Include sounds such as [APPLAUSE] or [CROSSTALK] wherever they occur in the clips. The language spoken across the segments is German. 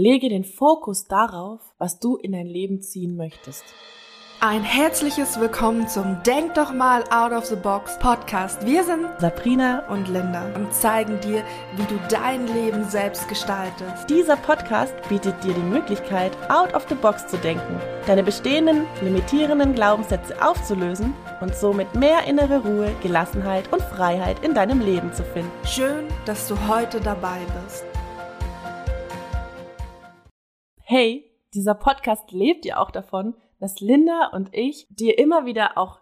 Lege den Fokus darauf, was du in dein Leben ziehen möchtest. Ein herzliches Willkommen zum Denk doch mal out of the box Podcast. Wir sind Sabrina und Linda und zeigen dir, wie du dein Leben selbst gestaltest. Dieser Podcast bietet dir die Möglichkeit, out of the box zu denken, deine bestehenden, limitierenden Glaubenssätze aufzulösen und somit mehr innere Ruhe, Gelassenheit und Freiheit in deinem Leben zu finden. Schön, dass du heute dabei bist. Hey, dieser Podcast lebt ja auch davon, dass Linda und ich dir immer wieder auch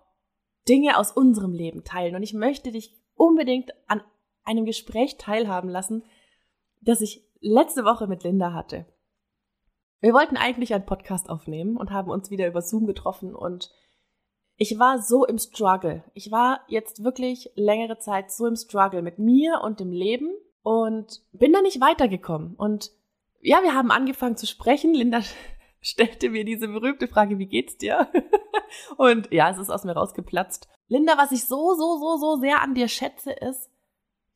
Dinge aus unserem Leben teilen. Und ich möchte dich unbedingt an einem Gespräch teilhaben lassen, das ich letzte Woche mit Linda hatte. Wir wollten eigentlich einen Podcast aufnehmen und haben uns wieder über Zoom getroffen und ich war so im Struggle. Ich war jetzt wirklich längere Zeit so im Struggle mit mir und dem Leben und bin da nicht weitergekommen. Und ja, wir haben angefangen zu sprechen. Linda [LAUGHS] stellte mir diese berühmte Frage, wie geht's dir? [LAUGHS] Und ja, es ist aus mir rausgeplatzt. Linda, was ich so, so, so, so sehr an dir schätze, ist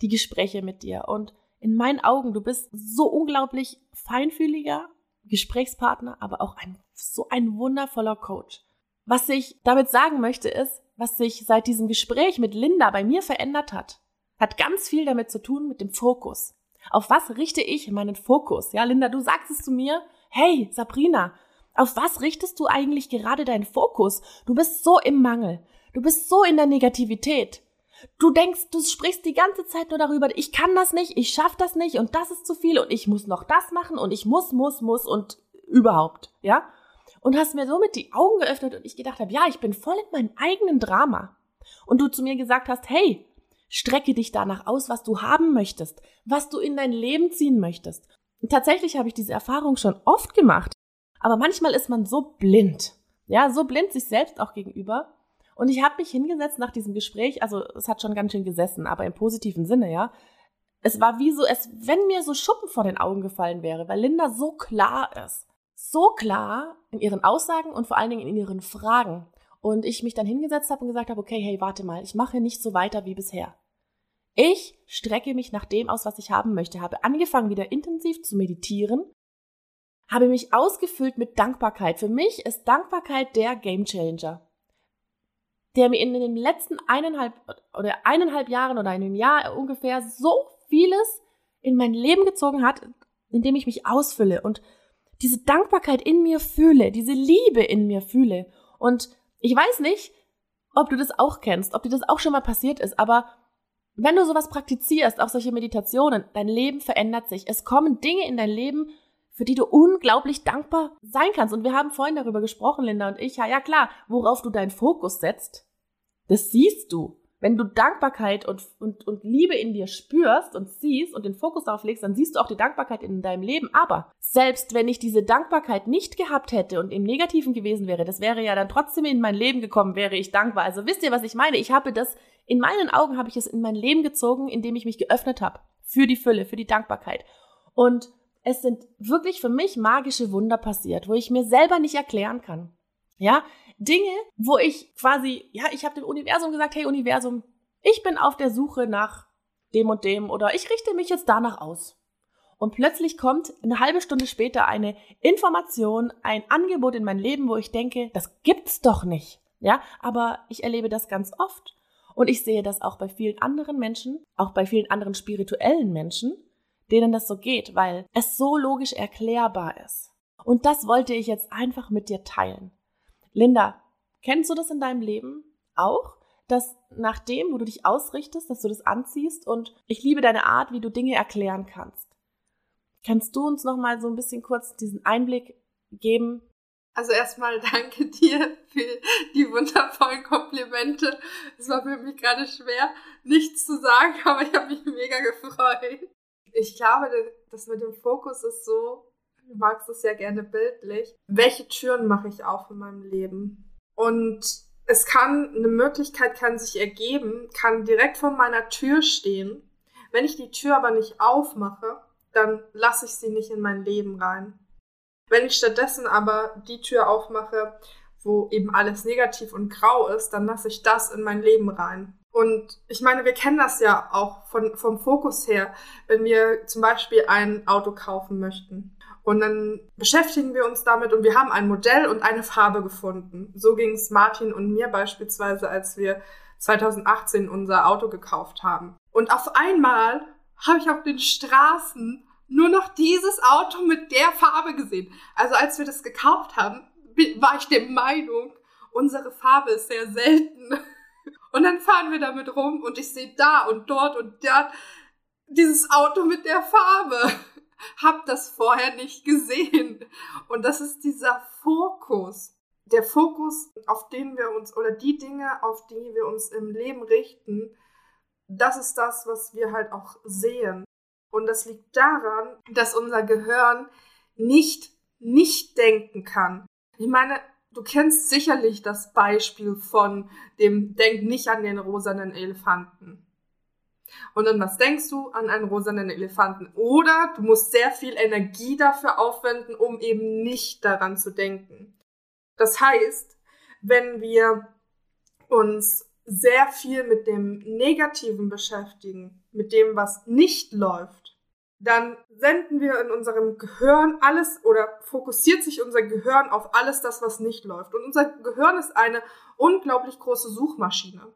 die Gespräche mit dir. Und in meinen Augen, du bist so unglaublich feinfühliger Gesprächspartner, aber auch ein, so ein wundervoller Coach. Was ich damit sagen möchte, ist, was sich seit diesem Gespräch mit Linda bei mir verändert hat, hat ganz viel damit zu tun mit dem Fokus. Auf was richte ich meinen Fokus? Ja, Linda, du sagst es zu mir. Hey, Sabrina, auf was richtest du eigentlich gerade deinen Fokus? Du bist so im Mangel. Du bist so in der Negativität. Du denkst, du sprichst die ganze Zeit nur darüber, ich kann das nicht, ich schaff das nicht und das ist zu viel und ich muss noch das machen und ich muss, muss, muss und überhaupt, ja? Und hast mir somit die Augen geöffnet und ich gedacht habe, ja, ich bin voll in meinem eigenen Drama. Und du zu mir gesagt hast, hey, Strecke dich danach aus, was du haben möchtest, was du in dein Leben ziehen möchtest. Und tatsächlich habe ich diese Erfahrung schon oft gemacht. Aber manchmal ist man so blind. Ja, so blind sich selbst auch gegenüber. Und ich habe mich hingesetzt nach diesem Gespräch, also es hat schon ganz schön gesessen, aber im positiven Sinne, ja. Es war wie so, als wenn mir so Schuppen vor den Augen gefallen wäre, weil Linda so klar ist. So klar in ihren Aussagen und vor allen Dingen in ihren Fragen. Und ich mich dann hingesetzt habe und gesagt habe, okay, hey, warte mal, ich mache nicht so weiter wie bisher. Ich strecke mich nach dem aus, was ich haben möchte, habe angefangen, wieder intensiv zu meditieren, habe mich ausgefüllt mit Dankbarkeit. Für mich ist Dankbarkeit der Game Changer, der mir in den letzten eineinhalb oder eineinhalb Jahren oder einem Jahr ungefähr so vieles in mein Leben gezogen hat, indem ich mich ausfülle und diese Dankbarkeit in mir fühle, diese Liebe in mir fühle. Und ich weiß nicht, ob du das auch kennst, ob dir das auch schon mal passiert ist, aber wenn du sowas praktizierst, auch solche Meditationen, dein Leben verändert sich. Es kommen Dinge in dein Leben, für die du unglaublich dankbar sein kannst. Und wir haben vorhin darüber gesprochen, Linda und ich. Ja, ja klar, worauf du deinen Fokus setzt, das siehst du. Wenn du Dankbarkeit und, und, und Liebe in dir spürst und siehst und den Fokus darauf legst, dann siehst du auch die Dankbarkeit in deinem Leben. Aber selbst wenn ich diese Dankbarkeit nicht gehabt hätte und im Negativen gewesen wäre, das wäre ja dann trotzdem in mein Leben gekommen, wäre ich dankbar. Also wisst ihr, was ich meine? Ich habe das, in meinen Augen habe ich es in mein Leben gezogen, indem ich mich geöffnet habe. Für die Fülle, für die Dankbarkeit. Und es sind wirklich für mich magische Wunder passiert, wo ich mir selber nicht erklären kann. Ja, Dinge, wo ich quasi, ja, ich habe dem Universum gesagt, hey Universum, ich bin auf der Suche nach dem und dem oder ich richte mich jetzt danach aus. Und plötzlich kommt eine halbe Stunde später eine Information, ein Angebot in mein Leben, wo ich denke, das gibt's doch nicht. Ja, aber ich erlebe das ganz oft. Und ich sehe das auch bei vielen anderen Menschen, auch bei vielen anderen spirituellen Menschen, denen das so geht, weil es so logisch erklärbar ist. Und das wollte ich jetzt einfach mit dir teilen. Linda, kennst du das in deinem Leben auch? Dass nach dem, wo du dich ausrichtest, dass du das anziehst und ich liebe deine Art, wie du Dinge erklären kannst. Kannst du uns noch mal so ein bisschen kurz diesen Einblick geben? Also erstmal danke dir für die wundervollen Komplimente. Es war für mich gerade schwer, nichts zu sagen, [LAUGHS] aber ich habe mich mega gefreut. Ich glaube, das mit dem Fokus ist so, du magst es ja gerne bildlich, welche Türen mache ich auf in meinem Leben? Und es kann, eine Möglichkeit kann sich ergeben, kann direkt vor meiner Tür stehen. Wenn ich die Tür aber nicht aufmache, dann lasse ich sie nicht in mein Leben rein. Wenn ich stattdessen aber die Tür aufmache, wo eben alles negativ und grau ist, dann lasse ich das in mein Leben rein. Und ich meine, wir kennen das ja auch von, vom Fokus her, wenn wir zum Beispiel ein Auto kaufen möchten Und dann beschäftigen wir uns damit und wir haben ein Modell und eine Farbe gefunden. So ging es Martin und mir beispielsweise, als wir 2018 unser Auto gekauft haben. Und auf einmal habe ich auf den Straßen nur noch dieses Auto mit der Farbe gesehen. Also als wir das gekauft haben, war ich der Meinung, unsere Farbe ist sehr selten. [LAUGHS] Und dann fahren wir damit rum und ich sehe da und dort und da dieses Auto mit der Farbe. Hab das vorher nicht gesehen. Und das ist dieser Fokus. Der Fokus, auf den wir uns, oder die Dinge, auf die wir uns im Leben richten, das ist das, was wir halt auch sehen. Und das liegt daran, dass unser Gehirn nicht nicht denken kann. Ich meine, du kennst sicherlich das Beispiel von dem Denk nicht an den rosanen Elefanten. Und dann was denkst du an einen rosanen Elefanten? Oder du musst sehr viel Energie dafür aufwenden, um eben nicht daran zu denken. Das heißt, wenn wir uns sehr viel mit dem Negativen beschäftigen, mit dem, was nicht läuft, dann senden wir in unserem Gehirn alles oder fokussiert sich unser Gehirn auf alles das, was nicht läuft. Und unser Gehirn ist eine unglaublich große Suchmaschine.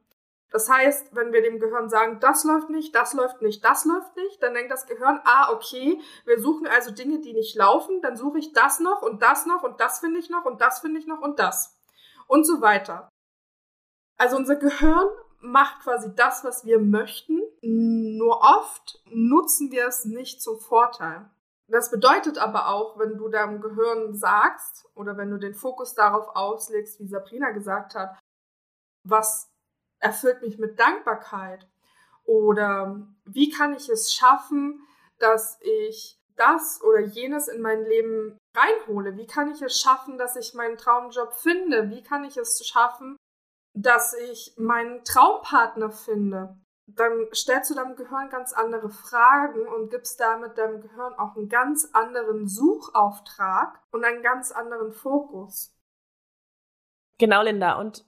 Das heißt, wenn wir dem Gehirn sagen, das läuft nicht, das läuft nicht, das läuft nicht, dann denkt das Gehirn, ah, okay, wir suchen also Dinge, die nicht laufen, dann suche ich das noch und das noch und das finde ich noch und das finde ich noch und das. Und so weiter. Also unser Gehirn macht quasi das, was wir möchten, nur oft nutzen wir es nicht zum Vorteil. Das bedeutet aber auch, wenn du deinem Gehirn sagst oder wenn du den Fokus darauf auslegst, wie Sabrina gesagt hat, was erfüllt mich mit Dankbarkeit? Oder wie kann ich es schaffen, dass ich das oder jenes in mein Leben reinhole? Wie kann ich es schaffen, dass ich meinen Traumjob finde? Wie kann ich es schaffen, dass ich meinen Traumpartner finde? Dann stellst du deinem Gehirn ganz andere Fragen und gibst damit deinem Gehirn auch einen ganz anderen Suchauftrag und einen ganz anderen Fokus. Genau, Linda. Und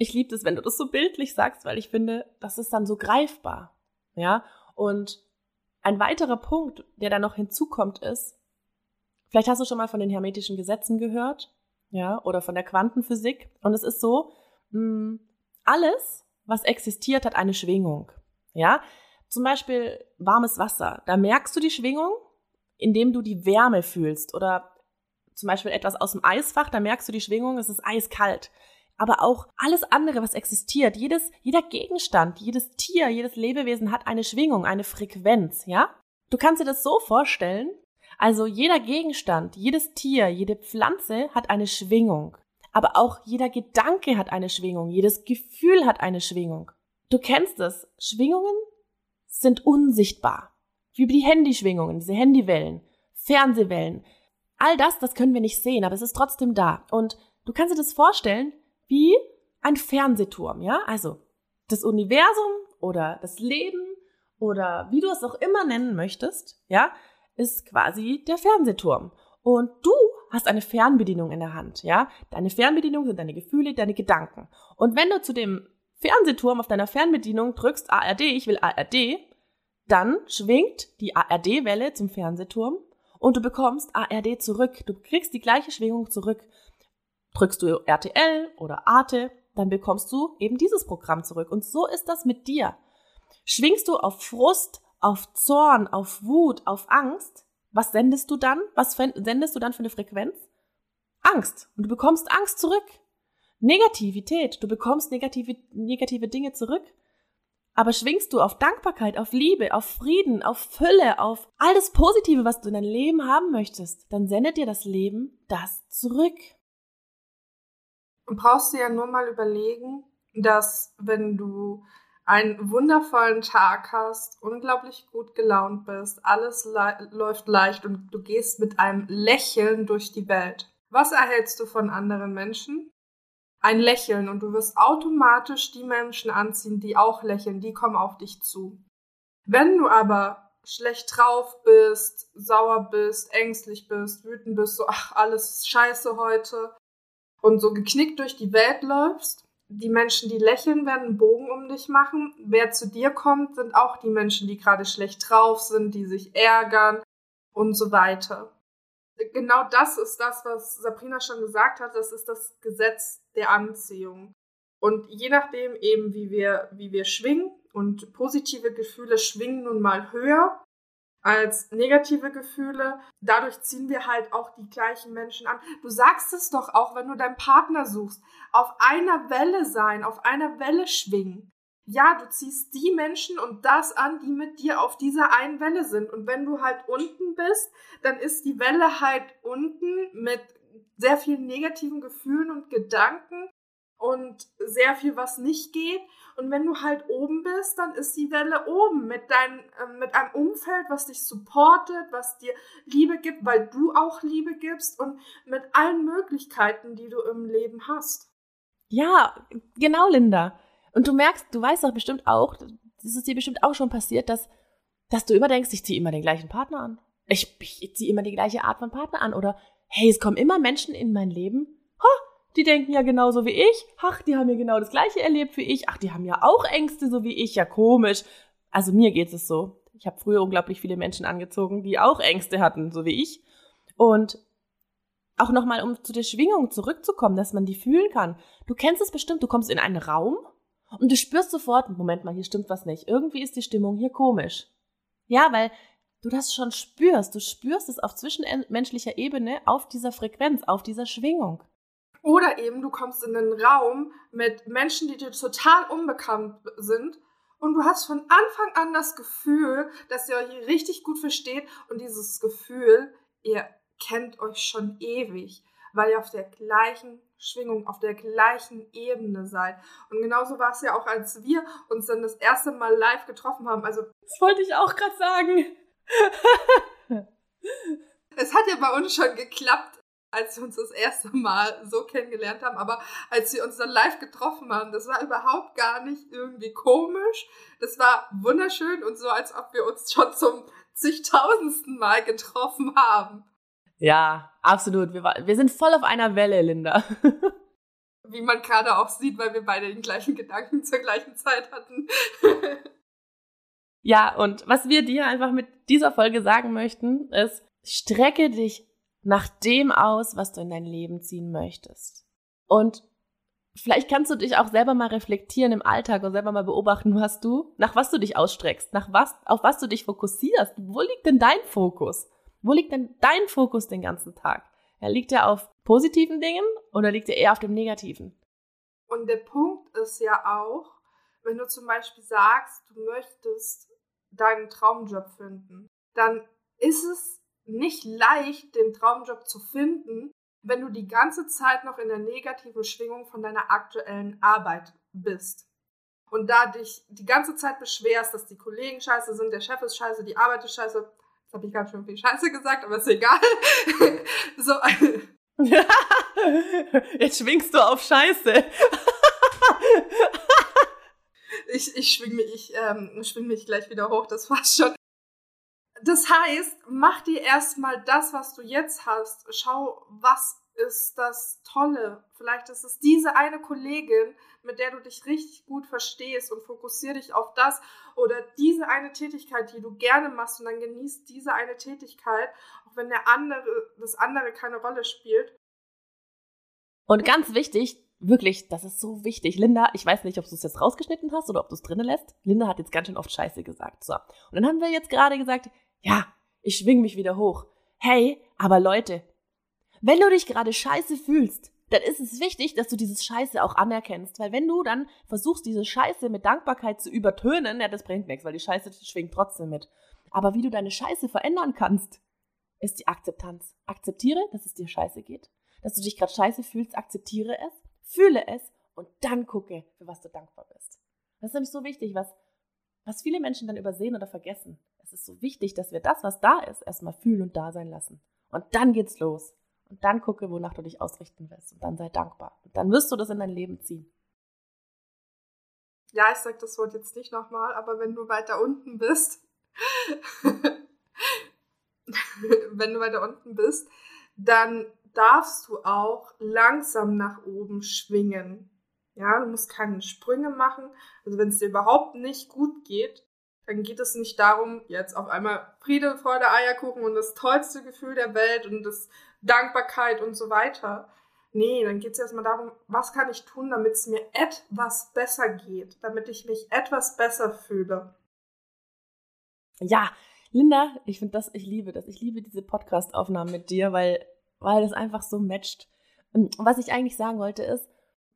ich liebe es, wenn du das so bildlich sagst, weil ich finde, das ist dann so greifbar. Ja, und ein weiterer Punkt, der da noch hinzukommt, ist, vielleicht hast du schon mal von den hermetischen Gesetzen gehört, ja, oder von der Quantenphysik. Und es ist so, mh, hm, alles, was existiert, hat eine Schwingung. Ja, zum Beispiel warmes Wasser. Da merkst du die Schwingung, indem du die Wärme fühlst. Oder zum Beispiel etwas aus dem Eisfach, da merkst du die Schwingung, es ist eiskalt aber auch alles andere, was existiert. Jedes, jeder Gegenstand, jedes Tier, jedes Lebewesen hat eine Schwingung, eine Frequenz, ja? Du kannst dir das so vorstellen. Also jeder Gegenstand, jedes Tier, jede Pflanze hat eine Schwingung. Aber auch jeder Gedanke hat eine Schwingung, jedes Gefühl hat eine Schwingung. Du kennst es. Schwingungen sind unsichtbar. Wie die Handyschwingungen, diese Handywellen, Fernsehwellen. All das, das können wir nicht sehen, aber es ist trotzdem da. Und du kannst dir das vorstellen, wie ein Fernsehturm, ja? Also das Universum oder das Leben oder wie du es auch immer nennen möchtest, ja, ist quasi der Fernsehturm. Und du hast eine Fernbedienung in der Hand, ja? Deine Fernbedienung sind deine Gefühle, deine Gedanken. Und wenn du zu dem Fernsehturm auf deiner Fernbedienung drückst ARD, ich will ARD, dann schwingt die ARD-Welle zum Fernsehturm und du bekommst ARD zurück. Du kriegst die gleiche Schwingung zurück. Drückst du RTL oder Arte, dann bekommst du eben dieses Programm zurück. Und so ist das mit dir. Schwingst du auf Frust, auf Zorn, auf Wut, auf Angst, was sendest du dann? Was sendest du dann für eine Frequenz? Angst. Und du bekommst Angst zurück. Negativität. Du bekommst negative, negative Dinge zurück. Aber schwingst du auf Dankbarkeit, auf Liebe, auf Frieden, auf Fülle, auf all das Positive, was du in deinem Leben haben möchtest, dann sendet dir das Leben das zurück brauchst du ja nur mal überlegen, dass wenn du einen wundervollen Tag hast, unglaublich gut gelaunt bist, alles le läuft leicht und du gehst mit einem Lächeln durch die Welt. Was erhältst du von anderen Menschen? Ein Lächeln und du wirst automatisch die Menschen anziehen, die auch lächeln, die kommen auf dich zu. Wenn du aber schlecht drauf bist, sauer bist, ängstlich bist, wütend bist, so, ach, alles ist scheiße heute, und so geknickt durch die Welt läufst, die Menschen, die lächeln, werden einen Bogen um dich machen. Wer zu dir kommt, sind auch die Menschen, die gerade schlecht drauf sind, die sich ärgern und so weiter. genau das ist das, was Sabrina schon gesagt hat. Das ist das Gesetz der Anziehung. Und je nachdem eben, wie wir, wie wir schwingen, und positive Gefühle schwingen nun mal höher als negative Gefühle. Dadurch ziehen wir halt auch die gleichen Menschen an. Du sagst es doch auch, wenn du deinen Partner suchst. Auf einer Welle sein, auf einer Welle schwingen ja, du ziehst die Menschen und das an, die mit dir auf dieser einen Welle sind. Und wenn du halt unten bist, dann ist die Welle halt unten mit sehr vielen negativen Gefühlen und Gedanken und sehr viel, was nicht geht. Und wenn du halt oben bist, dann ist die Welle oben mit, dein, äh, mit einem Umfeld, was dich supportet, was dir Liebe gibt, weil du auch Liebe gibst und mit allen Möglichkeiten, die du im Leben hast. Ja, genau, Linda. Und du merkst, du weißt doch bestimmt auch, das ist dir bestimmt auch schon passiert, dass, dass du immer denkst, ich ziehe immer den gleichen Partner an. Ich, ich ziehe immer die gleiche Art von Partner an. Oder hey, es kommen immer Menschen in mein Leben, ha, die denken ja genauso wie ich. Ach, die haben ja genau das gleiche erlebt wie ich. Ach, die haben ja auch Ängste so wie ich. Ja, komisch. Also mir geht es so. Ich habe früher unglaublich viele Menschen angezogen, die auch Ängste hatten, so wie ich. Und auch nochmal, um zu der Schwingung zurückzukommen, dass man die fühlen kann. Du kennst es bestimmt, du kommst in einen Raum und du spürst sofort, Moment mal, hier stimmt was nicht. Irgendwie ist die Stimmung hier komisch. Ja, weil du das schon spürst. Du spürst es auf zwischenmenschlicher Ebene, auf dieser Frequenz, auf dieser Schwingung. Oder eben du kommst in einen Raum mit Menschen, die dir total unbekannt sind und du hast von Anfang an das Gefühl, dass ihr euch richtig gut versteht und dieses Gefühl, ihr kennt euch schon ewig, weil ihr auf der gleichen Schwingung, auf der gleichen Ebene seid. Und genauso war es ja auch, als wir uns dann das erste Mal live getroffen haben. Also, das wollte ich auch gerade sagen. [LAUGHS] es hat ja bei uns schon geklappt, als wir uns das erste Mal so kennengelernt haben. Aber als wir uns dann live getroffen haben, das war überhaupt gar nicht irgendwie komisch. Das war wunderschön und so, als ob wir uns schon zum zigtausendsten Mal getroffen haben. Ja, absolut. Wir, war, wir sind voll auf einer Welle, Linda. [LAUGHS] Wie man gerade auch sieht, weil wir beide den gleichen Gedanken zur gleichen Zeit hatten. ja, und was wir dir einfach mit dieser Folge sagen möchten, ist, strecke dich nach dem aus, was du in dein Leben ziehen möchtest. Und vielleicht kannst du dich auch selber mal reflektieren im Alltag und selber mal beobachten, was du, nach was du dich ausstreckst, nach was, auf was du dich fokussierst. Wo liegt denn dein Fokus? Wo liegt denn dein Fokus den ganzen Tag? Ja, liegt er auf positiven Dingen oder liegt er eher auf dem negativen? Und der Punkt ist ja auch, wenn du zum Beispiel sagst, du möchtest deinen Traumjob finden, dann ist es nicht leicht, den Traumjob zu finden, wenn du die ganze Zeit noch in der negativen Schwingung von deiner aktuellen Arbeit bist. Und da dich die ganze Zeit beschwerst, dass die Kollegen scheiße sind, der Chef ist scheiße, die Arbeit ist scheiße, Jetzt habe ich ganz schön viel Scheiße gesagt, aber ist egal. [LAUGHS] so. [LAUGHS] Jetzt schwingst du auf Scheiße. ich, ich schwing mich, ich ähm, schwing mich gleich wieder hoch, das war's schon. Das heißt, mach dir erstmal das, was du jetzt hast. Schau, was ist das Tolle. Vielleicht ist es diese eine Kollegin, mit der du dich richtig gut verstehst und fokussiere dich auf das oder diese eine Tätigkeit, die du gerne machst und dann genießt diese eine Tätigkeit, auch wenn der andere, das andere keine Rolle spielt. Und ganz wichtig, wirklich, das ist so wichtig. Linda, ich weiß nicht, ob du es jetzt rausgeschnitten hast oder ob du es drinnen lässt. Linda hat jetzt ganz schön oft Scheiße gesagt. So. Und dann haben wir jetzt gerade gesagt, ja, ich schwing mich wieder hoch. Hey, aber Leute, wenn du dich gerade scheiße fühlst, dann ist es wichtig, dass du dieses Scheiße auch anerkennst. Weil wenn du dann versuchst, diese Scheiße mit Dankbarkeit zu übertönen, ja, das bringt nichts, weil die Scheiße schwingt trotzdem mit. Aber wie du deine Scheiße verändern kannst, ist die Akzeptanz. Akzeptiere, dass es dir scheiße geht. Dass du dich gerade scheiße fühlst, akzeptiere es, fühle es und dann gucke, für was du dankbar bist. Das ist nämlich so wichtig, was, was viele Menschen dann übersehen oder vergessen. Es ist so wichtig, dass wir das, was da ist, erstmal fühlen und da sein lassen. Und dann geht's los. Und dann gucke, wonach du dich ausrichten willst. Und dann sei dankbar. Und dann wirst du das in dein Leben ziehen. Ja, ich sag das Wort jetzt nicht nochmal, aber wenn du weiter unten bist, [LAUGHS] wenn du weiter unten bist, dann darfst du auch langsam nach oben schwingen. Ja, du musst keine Sprünge machen. Also wenn es dir überhaupt nicht gut geht, dann geht es nicht darum, jetzt auf einmal Friede, Freude, Eierkuchen und das tollste Gefühl der Welt und das Dankbarkeit und so weiter. Nee, dann geht es erstmal darum, was kann ich tun, damit es mir etwas besser geht, damit ich mich etwas besser fühle. Ja, Linda, ich finde das, ich liebe das. Ich liebe diese Podcast-Aufnahmen mit dir, weil, weil das einfach so matcht. Und was ich eigentlich sagen wollte ist,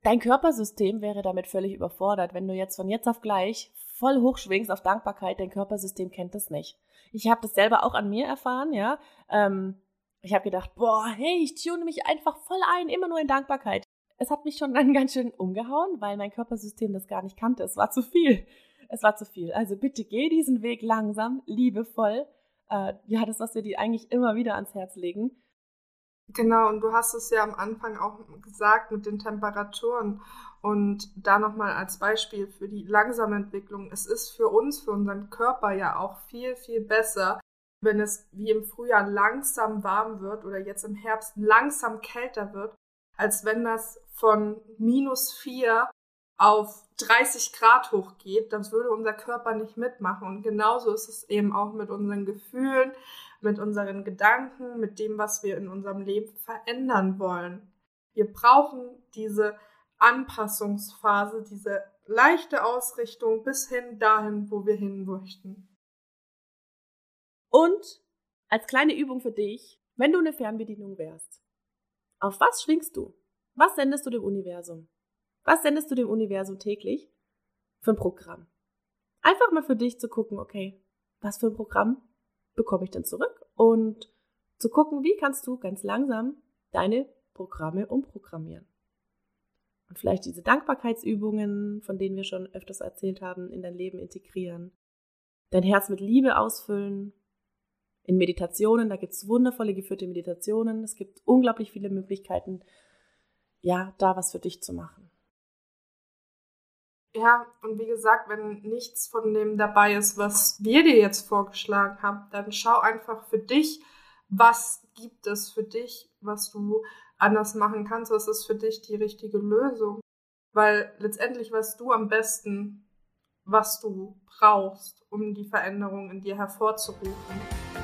dein Körpersystem wäre damit völlig überfordert, wenn du jetzt von jetzt auf gleich voll hochschwingst auf Dankbarkeit, dein Körpersystem kennt das nicht. Ich habe das selber auch an mir erfahren, ja. Ähm, ich habe gedacht, boah, hey, ich tune mich einfach voll ein, immer nur in Dankbarkeit. Es hat mich schon dann ganz schön umgehauen, weil mein Körpersystem das gar nicht kannte. Es war zu viel. Es war zu viel. Also bitte geh diesen Weg langsam, liebevoll. Äh, ja, das, was wir dir eigentlich immer wieder ans Herz legen. Genau, und du hast es ja am Anfang auch gesagt mit den Temperaturen. Und da nochmal als Beispiel für die langsame Entwicklung. Es ist für uns, für unseren Körper ja auch viel, viel besser, wenn es wie im Frühjahr langsam warm wird oder jetzt im Herbst langsam kälter wird, als wenn das von minus vier auf 30 Grad hochgeht, das würde unser Körper nicht mitmachen. Und genauso ist es eben auch mit unseren Gefühlen, mit unseren Gedanken, mit dem, was wir in unserem Leben verändern wollen. Wir brauchen diese Anpassungsphase, diese leichte Ausrichtung bis hin dahin, wo wir hin möchten. Und als kleine Übung für dich, wenn du eine Fernbedienung wärst, auf was schwingst du? Was sendest du dem Universum? Was sendest du dem Universum täglich für ein Programm? Einfach mal für dich zu gucken, okay, was für ein Programm bekomme ich denn zurück? Und zu gucken, wie kannst du ganz langsam deine Programme umprogrammieren. Und vielleicht diese Dankbarkeitsübungen, von denen wir schon öfters erzählt haben, in dein Leben integrieren. Dein Herz mit Liebe ausfüllen. In Meditationen, da gibt es wundervolle geführte Meditationen. Es gibt unglaublich viele Möglichkeiten, ja, da was für dich zu machen. Ja, und wie gesagt, wenn nichts von dem dabei ist, was wir dir jetzt vorgeschlagen haben, dann schau einfach für dich, was gibt es für dich, was du anders machen kannst, was ist für dich die richtige Lösung. Weil letztendlich weißt du am besten, was du brauchst, um die Veränderung in dir hervorzurufen.